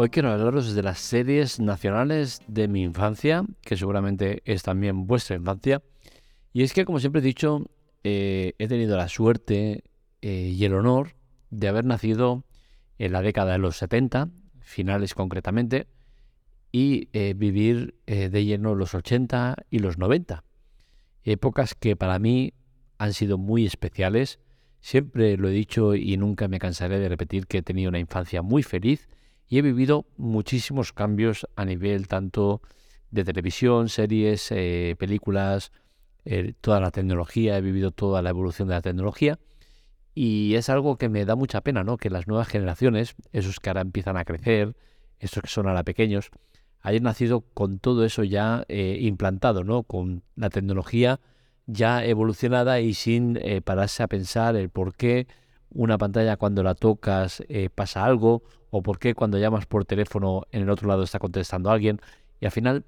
Hoy quiero hablaros de las series nacionales de mi infancia, que seguramente es también vuestra infancia. Y es que, como siempre he dicho, eh, he tenido la suerte eh, y el honor de haber nacido en la década de los 70, finales concretamente, y eh, vivir de lleno los 80 y los 90. Épocas que para mí han sido muy especiales. Siempre lo he dicho y nunca me cansaré de repetir que he tenido una infancia muy feliz y he vivido muchísimos cambios a nivel tanto de televisión, series, eh, películas, eh, toda la tecnología, he vivido toda la evolución de la tecnología y es algo que me da mucha pena, ¿no? Que las nuevas generaciones, esos que ahora empiezan a crecer, esos que son ahora pequeños, hayan nacido con todo eso ya eh, implantado, ¿no? Con la tecnología ya evolucionada y sin pararse a pensar el por qué una pantalla cuando la tocas pasa algo o por qué cuando llamas por teléfono en el otro lado está contestando alguien y al final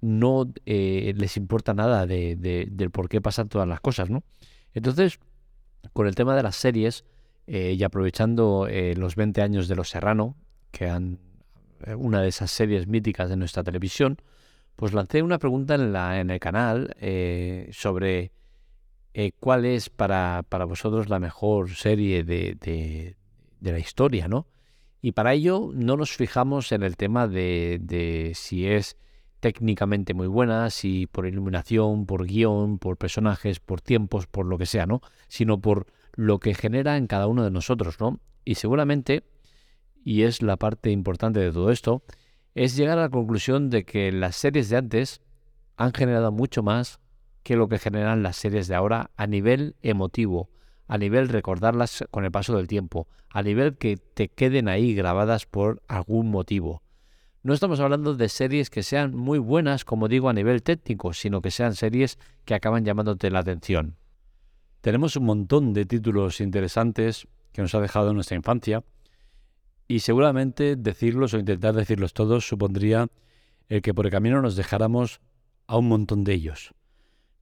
no eh, les importa nada de, del por qué pasan todas las cosas, ¿no? Entonces, con el tema de las series eh, y aprovechando eh, los 20 años de Los Serrano, que han una de esas series míticas de nuestra televisión, pues lancé una pregunta en, en el canal sobre cuál es para, para, vosotros la mejor serie de, de la historia, ¿no? Y para ello no nos fijamos en el tema de, si es técnicamente muy buena, si por iluminación, por guion, por personajes, por tiempos, por lo que sea, ¿no? Sino por lo que genera en cada uno de nosotros, ¿no? Y seguramente, y es la parte importante de todo esto, es llegar a la conclusión de que las series de antes han generado mucho más que lo que generan las series de ahora a nivel emotivo, a nivel recordarlas con el paso del tiempo, a nivel que te queden ahí grabadas por algún motivo. No estamos hablando de series que sean muy buenas, como digo, a nivel técnico, sino que sean series que acaban llamándote la atención. Tenemos un montón de títulos interesantes que nos ha dejado nuestra infancia, y seguramente decirlos o intentar decirlos todos supondría el que por el camino nos dejáramos a un montón de ellos.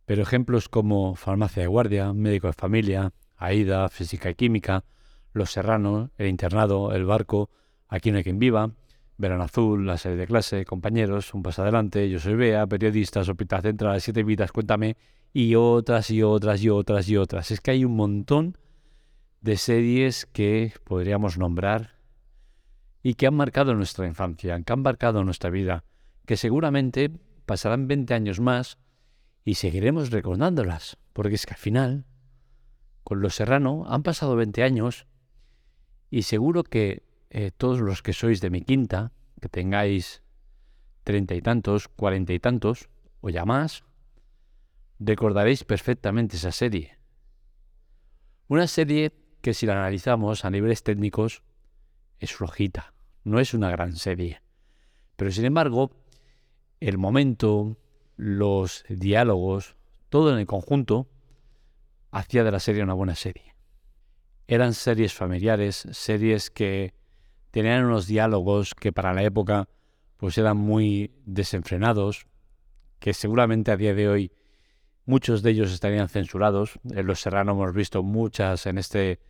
Pero ejemplos como Farmacia de Guardia, Médico de Familia, Aida, Física y Química, Los Serranos, El Internado, El Barco, Aquí no hay quien viva, Verano Azul, La serie de clase, Compañeros, Un paso adelante, Yo soy Bea, Periodistas, Hospital Central, Siete vidas, Cuéntame, y otras y otras y otras y otras. Es que hay un montón de series que podríamos nombrar y que han marcado nuestra infancia, que han marcado nuestra vida, que seguramente pasarán 20 años más y seguiremos recordándolas, porque es que al final con Los Serrano han pasado 20 años y seguro que eh, todos los que sois de mi quinta, que tengáis treinta y tantos, cuarenta y tantos, o ya más, recordaréis perfectamente esa serie. Una serie que si la analizamos a niveles técnicos es flojita, no es una gran serie. Pero sin embargo, el momento, los diálogos, todo en el conjunto, hacía de la serie una buena serie. Eran series familiares, series que tenían unos diálogos que para la época pues eran muy desenfrenados, que seguramente a día de hoy muchos de ellos estarían censurados. En Los Serrano hemos visto muchas en este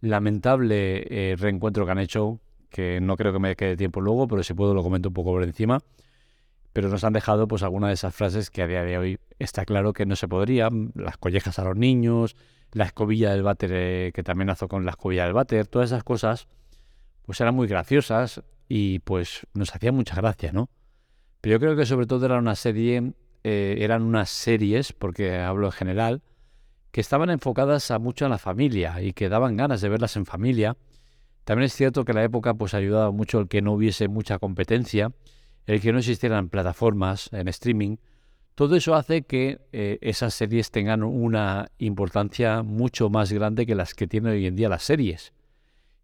lamentable eh, reencuentro que han hecho, que no creo que me quede tiempo luego, pero si puedo lo comento un poco por encima pero nos han dejado pues algunas de esas frases que a día de hoy está claro que no se podrían, las collejas a los niños, la escobilla del váter eh, que también hace con la escobilla del váter, todas esas cosas pues eran muy graciosas y pues nos hacían mucha gracia, ¿no? Pero yo creo que sobre todo era una serie, eh, eran unas series, porque hablo en general, que estaban enfocadas a mucho en la familia y que daban ganas de verlas en familia. También es cierto que la época pues ayudaba mucho el que no hubiese mucha competencia el que no existieran plataformas en streaming, todo eso hace que eh, esas series tengan una importancia mucho más grande que las que tienen hoy en día las series.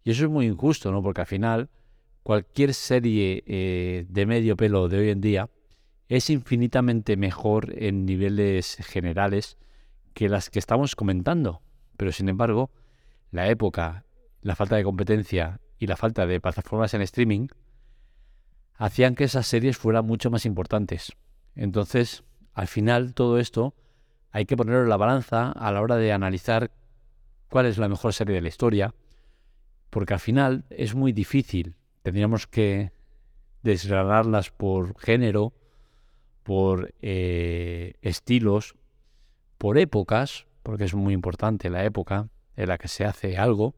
Y eso es muy injusto, ¿no? Porque al final cualquier serie eh, de medio pelo de hoy en día es infinitamente mejor en niveles generales que las que estamos comentando. Pero sin embargo, la época, la falta de competencia y la falta de plataformas en streaming hacían que esas series fueran mucho más importantes. Entonces, al final, todo esto hay que ponerlo en la balanza a la hora de analizar cuál es la mejor serie de la historia, porque al final es muy difícil. Tendríamos que desgranarlas por género, por eh, estilos, por épocas, porque es muy importante la época en la que se hace algo,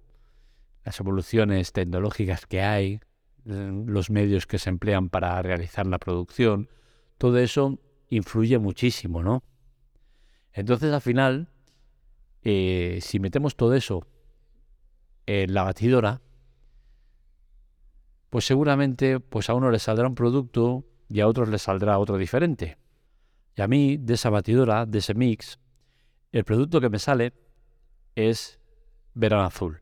las evoluciones tecnológicas que hay, los medios que se emplean para realizar la producción, todo eso influye muchísimo, ¿no? Entonces al final, eh, si metemos todo eso en la batidora, pues seguramente pues a uno le saldrá un producto y a otros le saldrá otro diferente. Y a mí, de esa batidora, de ese mix, el producto que me sale es Verano Azul.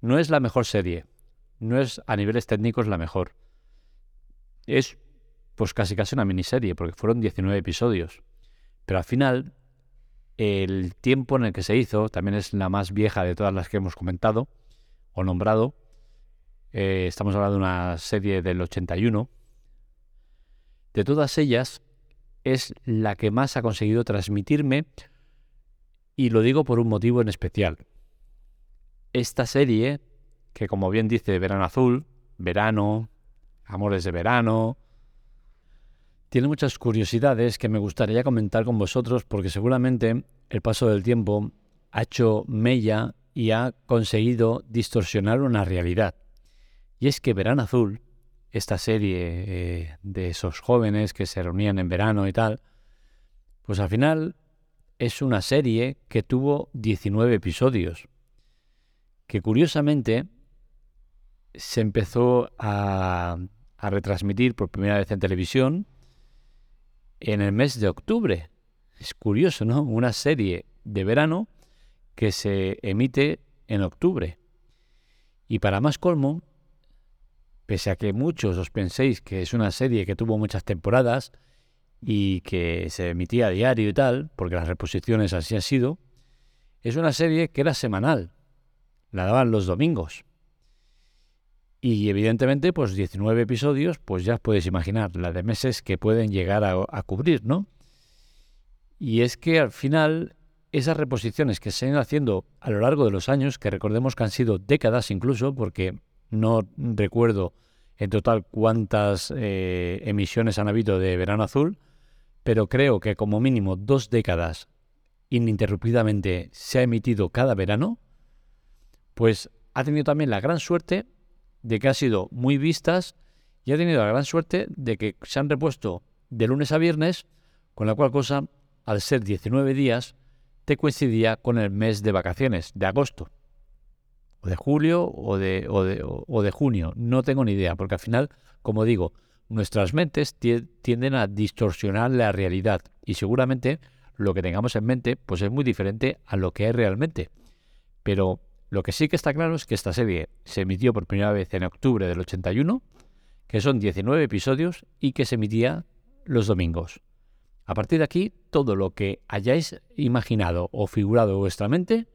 No es la mejor serie, no es a niveles técnicos la mejor. Es pues casi casi una miniserie, porque fueron 19 episodios. Pero al final, el tiempo en el que se hizo, también es la más vieja de todas las que hemos comentado o nombrado. Eh, estamos hablando de una serie del 81. De todas ellas, es la que más ha conseguido transmitirme, y lo digo por un motivo en especial. Esta serie que como bien dice Verano Azul, Verano, Amores de Verano, tiene muchas curiosidades que me gustaría comentar con vosotros porque seguramente el paso del tiempo ha hecho mella y ha conseguido distorsionar una realidad. Y es que Verano Azul, esta serie eh, de esos jóvenes que se reunían en verano y tal, pues al final es una serie que tuvo 19 episodios, que curiosamente se empezó a, retransmitir por primera vez en televisión en el mes de octubre. Es curioso, ¿no? Una serie de verano que se emite en octubre. Y para más colmo, pese a que muchos os penséis que es una serie que tuvo muchas temporadas y que se emitía a diario y tal, porque las reposiciones así han sido, es una serie que era semanal. La daban los domingos. Y evidentemente, pues 19 episodios, pues ya puedes imaginar la de meses que pueden llegar a, cubrir, ¿no? Y es que al final esas reposiciones que se han ido haciendo a lo largo de los años, que recordemos que han sido décadas incluso, porque no recuerdo en total cuántas eh, emisiones han habido de Verano Azul, pero creo que como mínimo dos décadas ininterrumpidamente se ha emitido cada verano, pues ha tenido también la gran suerte de que ha sido muy vistas y ha tenido la gran suerte de que se han repuesto de lunes a viernes, con la cual cosa, al ser 19 días, te coincidía con el mes de vacaciones, de agosto, o de julio o de, o de, junio. No tengo ni idea, porque al final, como digo, nuestras mentes tienden a distorsionar la realidad y seguramente lo que tengamos en mente pues es muy diferente a lo que es realmente. Pero lo que sí que está claro es que esta serie se emitió por primera vez en octubre del 81, que son 19 episodios y que se emitía los domingos. A partir de aquí, todo lo que hayáis imaginado o figurado en vuestra mente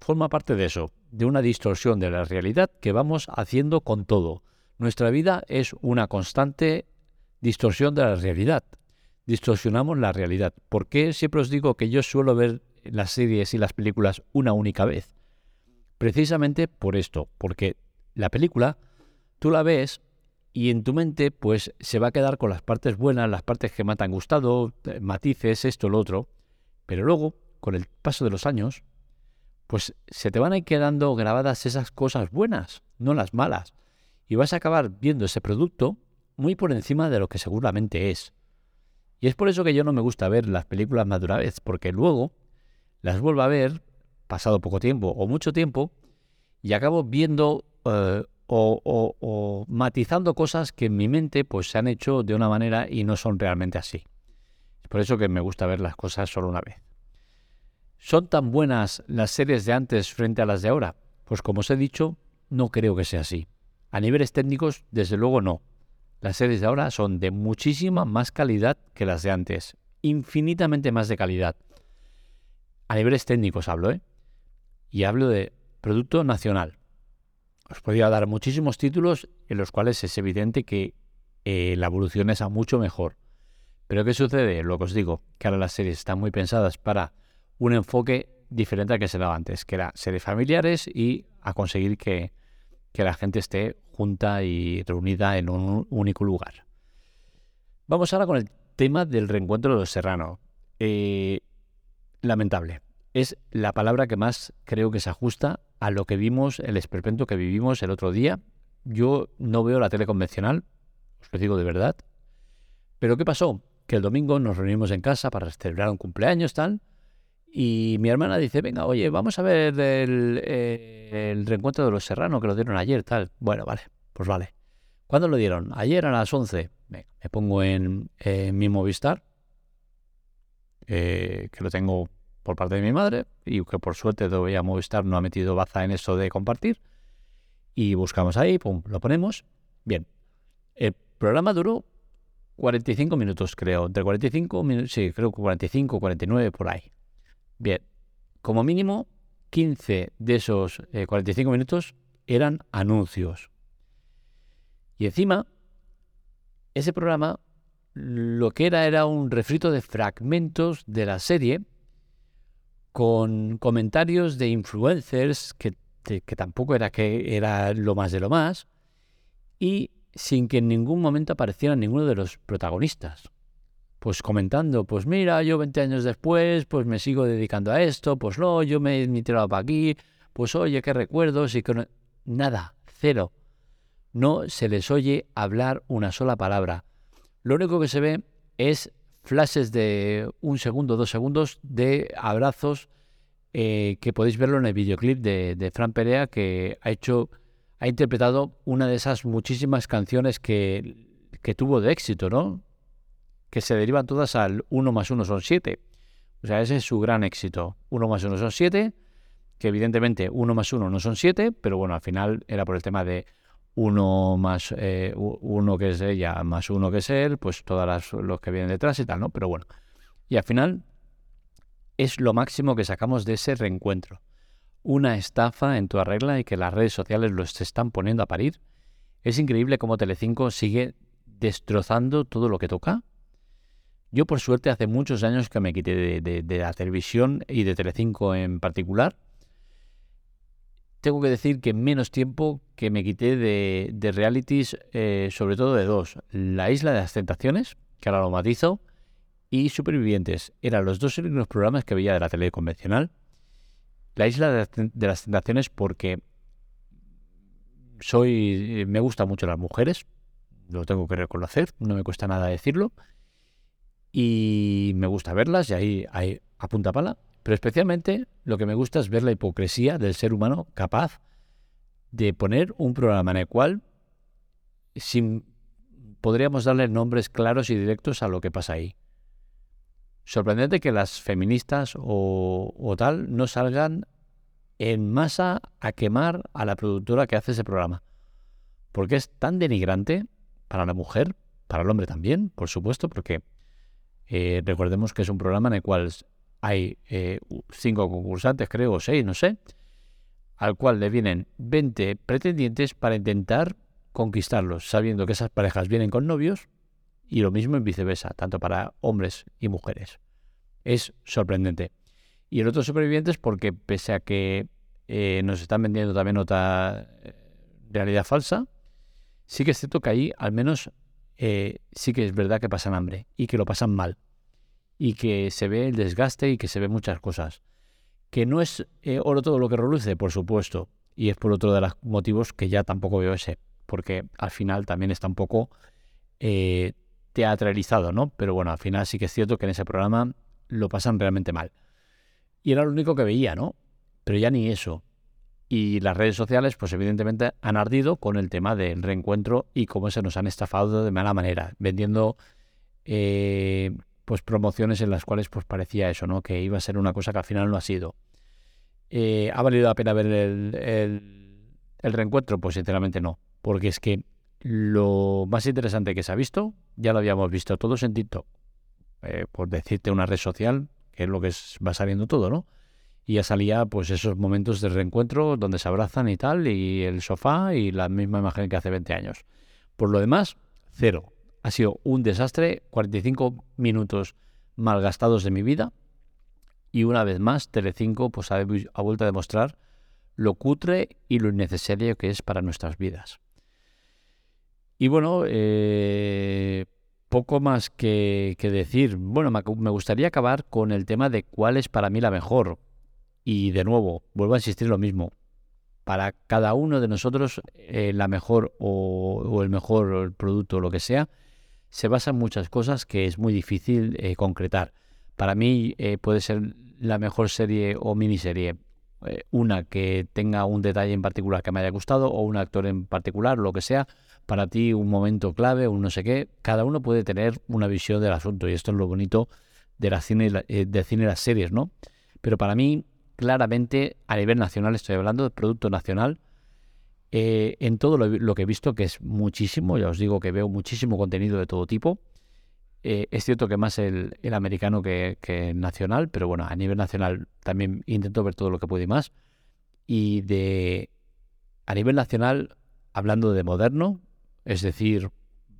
forma parte de eso, de una distorsión de la realidad que vamos haciendo con todo. Nuestra vida es una constante distorsión de la realidad. Distorsionamos la realidad. ¿Por qué siempre os digo que yo suelo ver las series y las películas una única vez? Precisamente por esto, porque la película tú la ves y en tu mente pues se va a quedar con las partes buenas, las partes que más te han gustado, eh, matices, esto, lo otro, pero luego, con el paso de los años, pues se te van a ir quedando grabadas esas cosas buenas, no las malas, y vas a acabar viendo ese producto muy por encima de lo que seguramente es. Y es por eso que yo no me gusta ver las películas más de una vez, porque luego las vuelvo a ver pasado poco tiempo o mucho tiempo y acabo viendo eh, o, matizando cosas que en mi mente pues se han hecho de una manera y no son realmente así. Es por eso que me gusta ver las cosas solo una vez. ¿Son tan buenas las series de antes frente a las de ahora? Pues como os he dicho, no creo que sea así. A niveles técnicos, desde luego no. Las series de ahora son de muchísima más calidad que las de antes. Infinitamente más de calidad. A niveles técnicos hablo, ¿eh? Y hablo de producto nacional. Os podría dar muchísimos títulos en los cuales es evidente que eh, la evolución es a mucho mejor. Pero ¿qué sucede? Lo que os digo, que ahora las series están muy pensadas para un enfoque diferente al que se daba antes, que era series familiares y a conseguir que, que la gente esté junta y reunida en un único lugar. Vamos ahora con el tema del reencuentro de los serranos. Eh, lamentable. Es la palabra que más creo que se ajusta a lo que vimos, el esperpento que vivimos el otro día. Yo no veo la tele convencional, os lo digo de verdad. Pero ¿qué pasó? Que el domingo nos reunimos en casa para celebrar un cumpleaños, tal. Y mi hermana dice, venga, oye, vamos a ver el, eh, reencuentro de los serranos que lo dieron ayer, tal. Bueno, vale, pues vale. ¿Cuándo lo dieron? Ayer a las 11. me pongo en, mi Movistar, eh, que lo tengo por parte de mi madre y que por suerte todavía Movistar no ha metido baza en eso de compartir. Y buscamos ahí, pum, lo ponemos. Bien, el programa duró 45 minutos, creo. Entre 45 minutos, sí, creo que 45, 49 por ahí. Bien, como mínimo 15 de esos 45 eh, minutos eran anuncios. Y encima, ese programa lo que era era un refrito de fragmentos de la serie con comentarios de influencers que, que tampoco era que era lo más de lo más y sin que en ningún momento apareciera ninguno de los protagonistas. Pues comentando, pues mira, yo 20 años después, pues me sigo dedicando a esto, pues no, yo me he tirado para aquí, pues oye, qué recuerdos y que Nada, cero no se les oye hablar una sola palabra. Lo único que se ve es flashes de un segundo, dos segundos de abrazos eh, que podéis verlo en el videoclip de, Fran Perea que ha hecho, ha interpretado una de esas muchísimas canciones que, que tuvo de éxito, ¿no? Que se derivan todas al 1 más 1 son 7. O sea, ese es su gran éxito. 1 más 1 son 7, que evidentemente 1 más 1 no son 7, pero bueno, al final era por el tema de uno más eh, uno que es ella más uno que es él, pues todas los que vienen detrás y tal, ¿no? Pero bueno. Y al final es lo máximo que sacamos de ese reencuentro. Una estafa en toda regla y que las redes sociales los están poniendo a parir. Es increíble cómo Telecinco sigue destrozando todo lo que toca. Yo por suerte hace muchos años que me quité de, de la televisión y de Telecinco en particular tengo que decir que menos tiempo que me quité de, realities, eh, sobre todo de dos. La Isla de las Tentaciones, que ahora lo matizo, y Supervivientes. Eran los dos únicos programas que veía de la tele convencional. La Isla de, las Tentaciones porque soy me gustan mucho las mujeres, lo tengo que reconocer, no me cuesta nada decirlo. Y me gusta verlas y ahí, ahí a punta pala. Pero especialmente lo que me gusta es ver la hipocresía del ser humano capaz de poner un programa en el cual sin, podríamos darle nombres claros y directos a lo que pasa ahí. Sorprendente que las feministas o, o tal no salgan en masa a quemar a la productora que hace ese programa. Porque es tan denigrante para la mujer, para el hombre también, por supuesto, porque eh, recordemos que es un programa en el cual hay eh, cinco concursantes, creo, o seis, no sé, al cual le vienen 20 pretendientes para intentar conquistarlos, sabiendo que esas parejas vienen con novios y lo mismo en viceversa, tanto para hombres y mujeres. Es sorprendente. Y el otro supervivientes porque pese a que eh, nos están vendiendo también otra eh, realidad falsa, sí que es cierto que ahí al menos sí que es verdad que pasan hambre y que lo pasan mal y que se ve el desgaste y que se ve muchas cosas. Que no es eh, oro todo lo que reluce, por supuesto, y es por otro de los motivos que ya tampoco veo ese, porque al final también está un poco eh, teatralizado, ¿no? Pero bueno, al final sí que es cierto que en ese programa lo pasan realmente mal. Y era lo único que veía, ¿no? Pero ya ni eso. Y las redes sociales, pues evidentemente han ardido con el tema del reencuentro y cómo se nos han estafado de mala manera, vendiendo eh, pues promociones en las cuales pues parecía eso, ¿no? Que iba a ser una cosa que al final no ha sido. Eh, ¿Ha valido la pena ver el, reencuentro? Pues sinceramente no, porque es que lo más interesante que se ha visto, ya lo habíamos visto todos en TikTok, eh, por decirte una red social, que es lo que va saliendo todo, ¿no? Y ya salía pues esos momentos de reencuentro donde se abrazan y tal, y el sofá y la misma imagen que hace 20 años. Por lo demás, cero. Ha sido un desastre, 45 minutos malgastados de mi vida. Y una vez más, Telecinco pues, ha, vuelto a demostrar lo cutre y lo innecesario que es para nuestras vidas. Y bueno, eh, poco más que, decir. Bueno, me gustaría acabar con el tema de cuál es para mí la mejor. Y de nuevo, vuelvo a insistir lo mismo. Para cada uno de nosotros, eh, la mejor o, el mejor producto o lo que sea, se basa en muchas cosas que es muy difícil eh, concretar. Para mí puede ser la mejor serie o miniserie una que tenga un detalle en particular que me haya gustado o un actor en particular, lo que sea, para ti un momento clave, un no sé qué. Cada uno puede tener una visión del asunto y esto es lo bonito de la cine, eh, de cine y las series, ¿no? Pero para mí, claramente, a nivel nacional, estoy hablando de producto nacional, eh, en todo lo, que he visto, que es muchísimo, ya os digo que veo muchísimo contenido de todo tipo. Eh, es cierto que más el, americano que, que, nacional, pero bueno, a nivel nacional también intento ver todo lo que puedo y más. Y de a nivel nacional, hablando de moderno, es decir,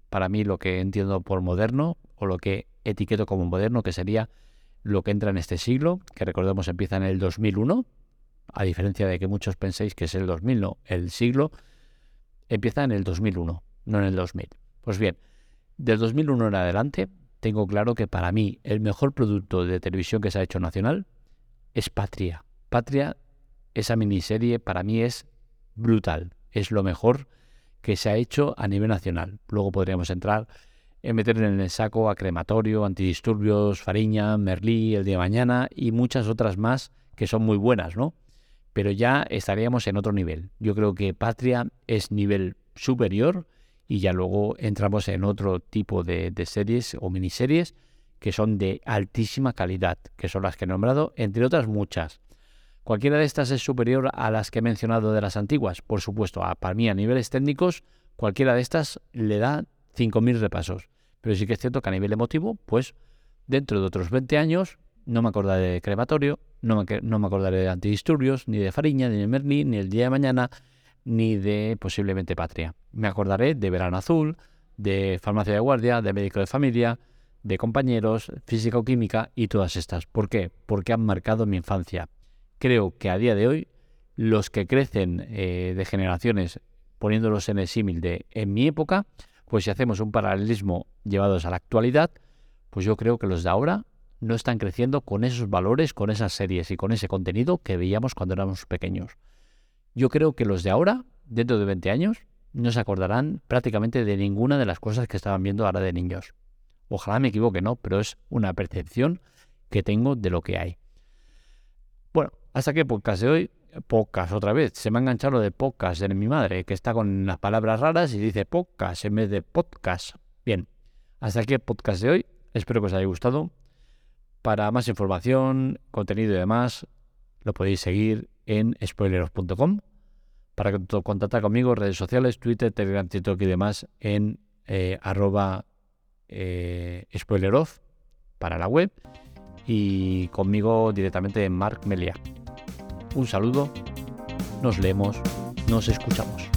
para mí lo que entiendo por moderno o lo que etiqueto como moderno, que sería lo que entra en este siglo, que recordemos empieza en el 2001, a diferencia de que muchos penséis que es el 2000, no, el siglo empieza en el 2001, no en el 2000. Pues bien, del 2001 en adelante, tengo claro que para mí el mejor producto de televisión que se ha hecho nacional es Patria. Patria, esa miniserie, para mí es brutal. Es lo mejor que se ha hecho a nivel nacional. Luego podríamos entrar en meter en el saco a Crematorio, Antidisturbios, Fariña, Merlí, El Día de Mañana y muchas otras más que son muy buenas, ¿no? Pero ya estaríamos en otro nivel. Yo creo que Patria es nivel superior y ya luego entramos en otro tipo de, series o miniseries que son de altísima calidad, que son las que he nombrado, entre otras muchas. ¿Cualquiera de estas es superior a las que he mencionado de las antiguas? Por supuesto, a, para mí a niveles técnicos, cualquiera de estas le da 5.000 repasos. Pero sí que es cierto que a nivel emotivo, pues dentro de otros 20 años no me acordaré de crematorio, no me, no me acordaré de antidisturbios, ni de Fariña, ni de Merlí, ni el día de mañana, ni de posiblemente Patria. Me acordaré de Verano Azul, de Farmacia de Guardia, de Médico de Familia, de Compañeros, Física o Química y todas estas. ¿Por qué? Porque han marcado mi infancia creo que a día de hoy los que crecen eh, de generaciones poniéndolos en el símil de en mi época, pues si hacemos un paralelismo llevados a la actualidad, pues yo creo que los de ahora no están creciendo con esos valores, con esas series y con ese contenido que veíamos cuando éramos pequeños. Yo creo que los de ahora, dentro de 20 años, no se acordarán prácticamente de ninguna de las cosas que estaban viendo ahora de niños. Ojalá me equivoque, no, pero es una percepción que tengo de lo que hay. Bueno, hasta que podcast de hoy, podcast otra vez. Se me ha enganchado lo de podcast de mi madre, que está con las palabras raras y dice podcast en vez de podcast. Bien, hasta aquí el podcast de hoy. Espero que os haya gustado. Para más información, contenido y demás, lo podéis seguir en spoileros.com. Para contactar conmigo, redes sociales, Twitter, Telegram, TikTok y demás en eh, arroba eh, spoileroff para la web y conmigo directamente en Mark Melia. Un saludo, nos leemos, nos escuchamos.